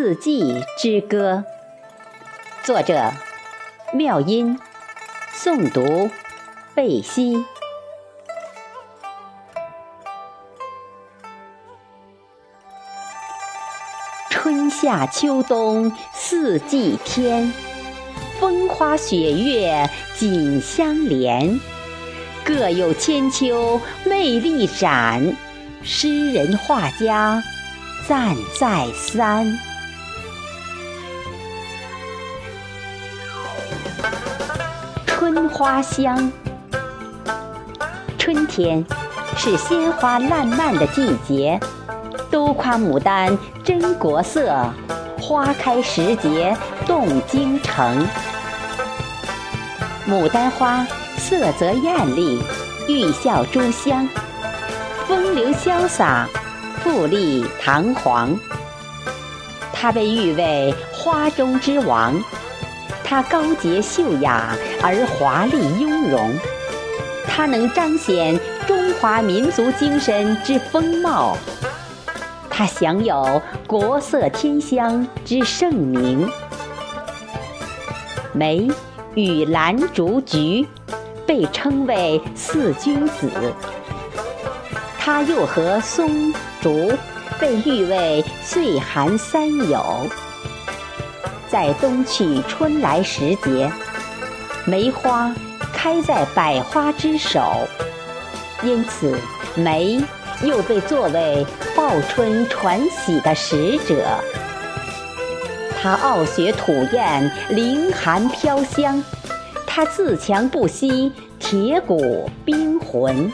四季之歌》，作者妙音，诵读贝西。春夏秋冬四季天，风花雪月紧相连，各有千秋魅力展，诗人画家赞再三。春花香，春天是鲜花烂漫的季节。都夸牡丹真国色，花开时节动京城。牡丹花色泽艳丽，玉笑珠香，风流潇洒，富丽堂皇。它被誉为花中之王，它高洁秀雅而华丽雍容，它能彰显中华民族精神之风貌。它享有“国色天香”之盛名。梅与兰、竹、菊被称为四君子。它又和松、竹被誉为岁寒三友。在冬去春来时节，梅花开在百花之首，因此梅。又被作为报春传喜的使者，他傲雪吐艳，凌寒飘香；他自强不息，铁骨冰魂；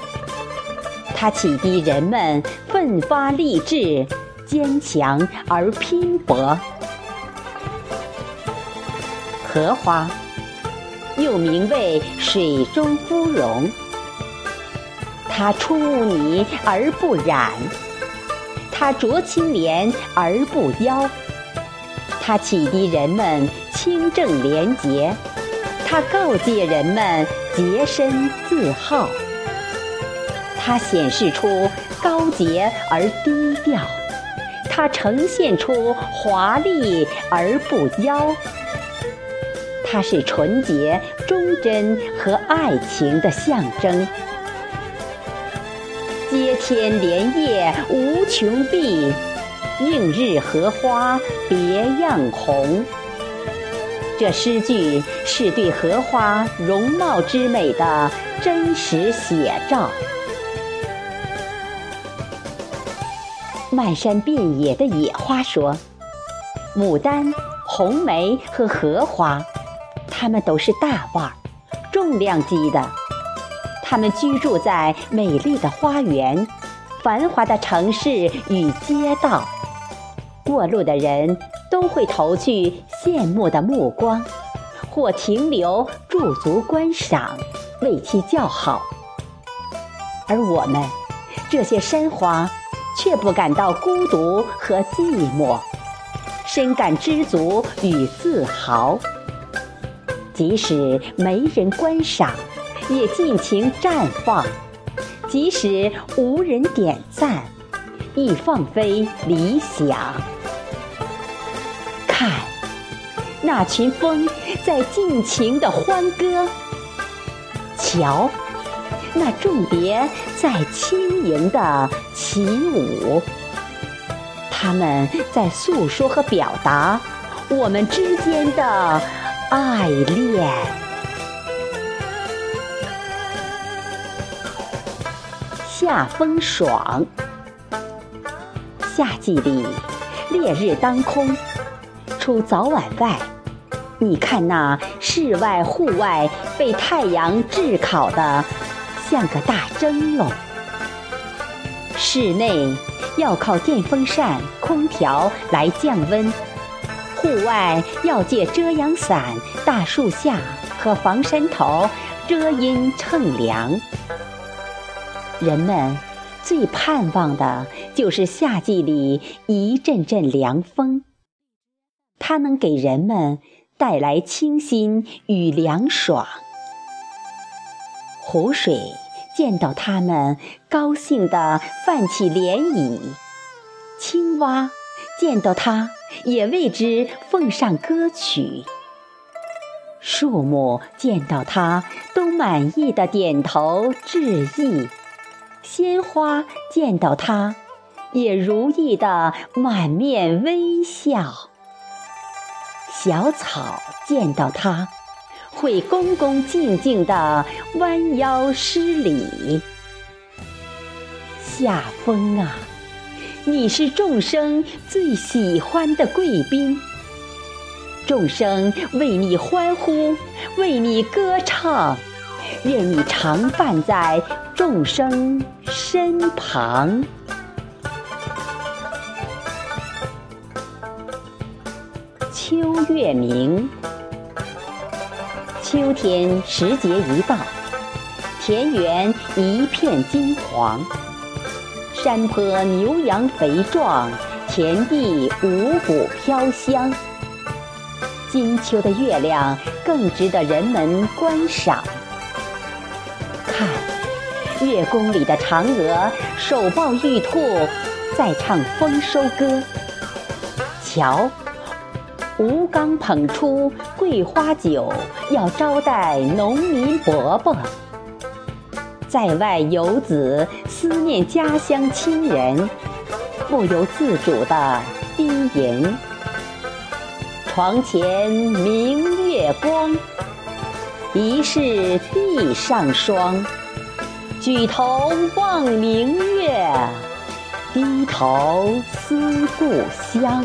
他启迪人们奋发励志，坚强而拼搏。荷花又名为水中芙蓉。它出污泥而不染，它濯清涟而不妖，它启迪人们清正廉洁，它告诫人们洁身自好，它显示出高洁而低调，它呈现出华丽而不妖，它是纯洁、忠贞和爱情的象征。接天莲叶无穷碧，映日荷花别样红。这诗句是对荷花容貌之美的真实写照。漫山遍野的野花说：“牡丹、红梅和荷花，他们都是大腕儿，重量级的。”他们居住在美丽的花园、繁华的城市与街道，过路的人都会投去羡慕的目光，或停留驻足观赏，为其叫好。而我们这些山花，却不感到孤独和寂寞，深感知足与自豪。即使没人观赏。也尽情绽放，即使无人点赞，亦放飞理想。看，那群风在尽情的欢歌；瞧，那众蝶在轻盈的起舞。它们在诉说和表达我们之间的爱恋。夏风爽，夏季里烈日当空，出早晚外，你看那室外户外被太阳炙烤的像个大蒸笼。室内要靠电风扇、空调来降温，户外要借遮阳伞、大树下和房山头遮阴乘凉。人们最盼望的就是夏季里一阵阵凉风，它能给人们带来清新与凉爽。湖水见到它们，高兴地泛起涟漪；青蛙见到它，也为之奉上歌曲。树木见到它，都满意的点头致意；鲜花见到它，也如意的满面微笑。小草见到它，会恭恭敬敬的弯腰施礼。夏风啊，你是众生最喜欢的贵宾，众生为你欢呼，为你歌唱，愿你常伴在众生身旁。秋月明，秋天时节一到，田园一片金黄。山坡牛羊肥壮，田地五谷飘香。金秋的月亮更值得人们观赏。看，月宫里的嫦娥手抱玉兔，在唱丰收歌。瞧，吴刚捧出桂花酒，要招待农民伯伯。在外游子思念家乡亲人，不由自主的低吟：“床前明月光，疑是地上霜。举头望明月，低头思故乡。”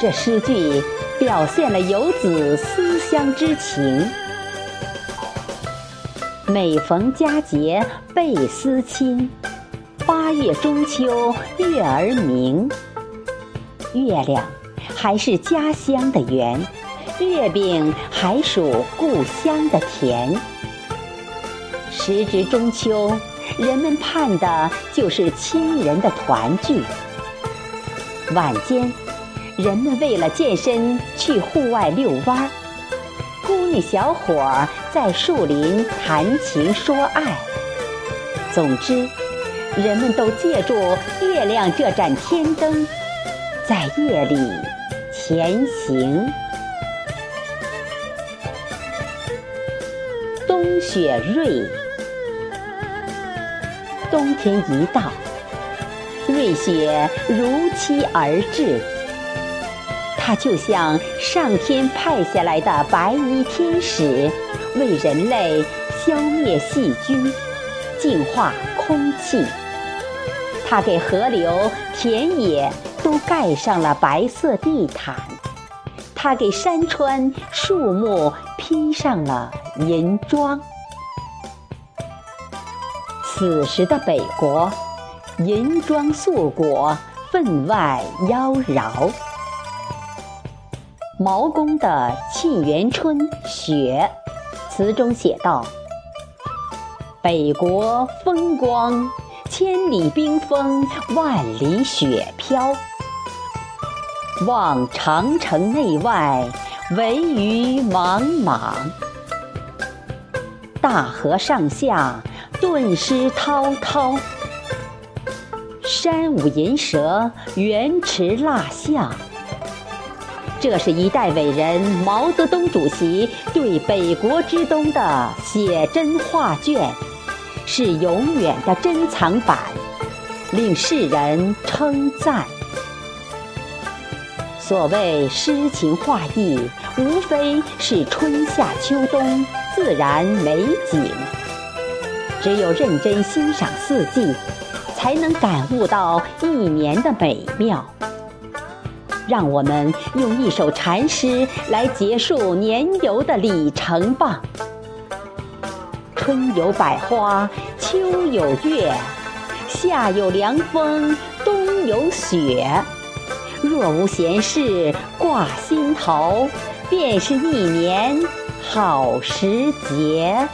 这诗句表现了游子思乡之情。每逢佳节倍思亲，八月中秋月儿明。月亮还是家乡的圆，月饼还属故乡的甜。时值中秋，人们盼的就是亲人的团聚。晚间，人们为了健身去户外遛弯儿。姑娘小伙在树林谈情说爱。总之，人们都借助月亮这盏天灯，在夜里前行。冬雪瑞，冬天一到，瑞雪如期而至。它就像上天派下来的白衣天使，为人类消灭细菌、净化空气。它给河流、田野都盖上了白色地毯，它给山川、树木披上了银装。此时的北国，银装素裹，分外妖娆。毛公的《沁园春·雪》词中写道：“北国风光，千里冰封，万里雪飘。望长城内外，惟余莽莽。大河上下，顿失滔滔。山舞银蛇，原驰蜡象。”这是一代伟人毛泽东主席对北国之冬的写真画卷，是永远的珍藏版，令世人称赞。所谓诗情画意，无非是春夏秋冬自然美景。只有认真欣赏四季，才能感悟到一年的美妙。让我们用一首禅诗来结束年游的里程吧。春有百花，秋有月，夏有凉风，冬有雪。若无闲事挂心头，便是一年好时节。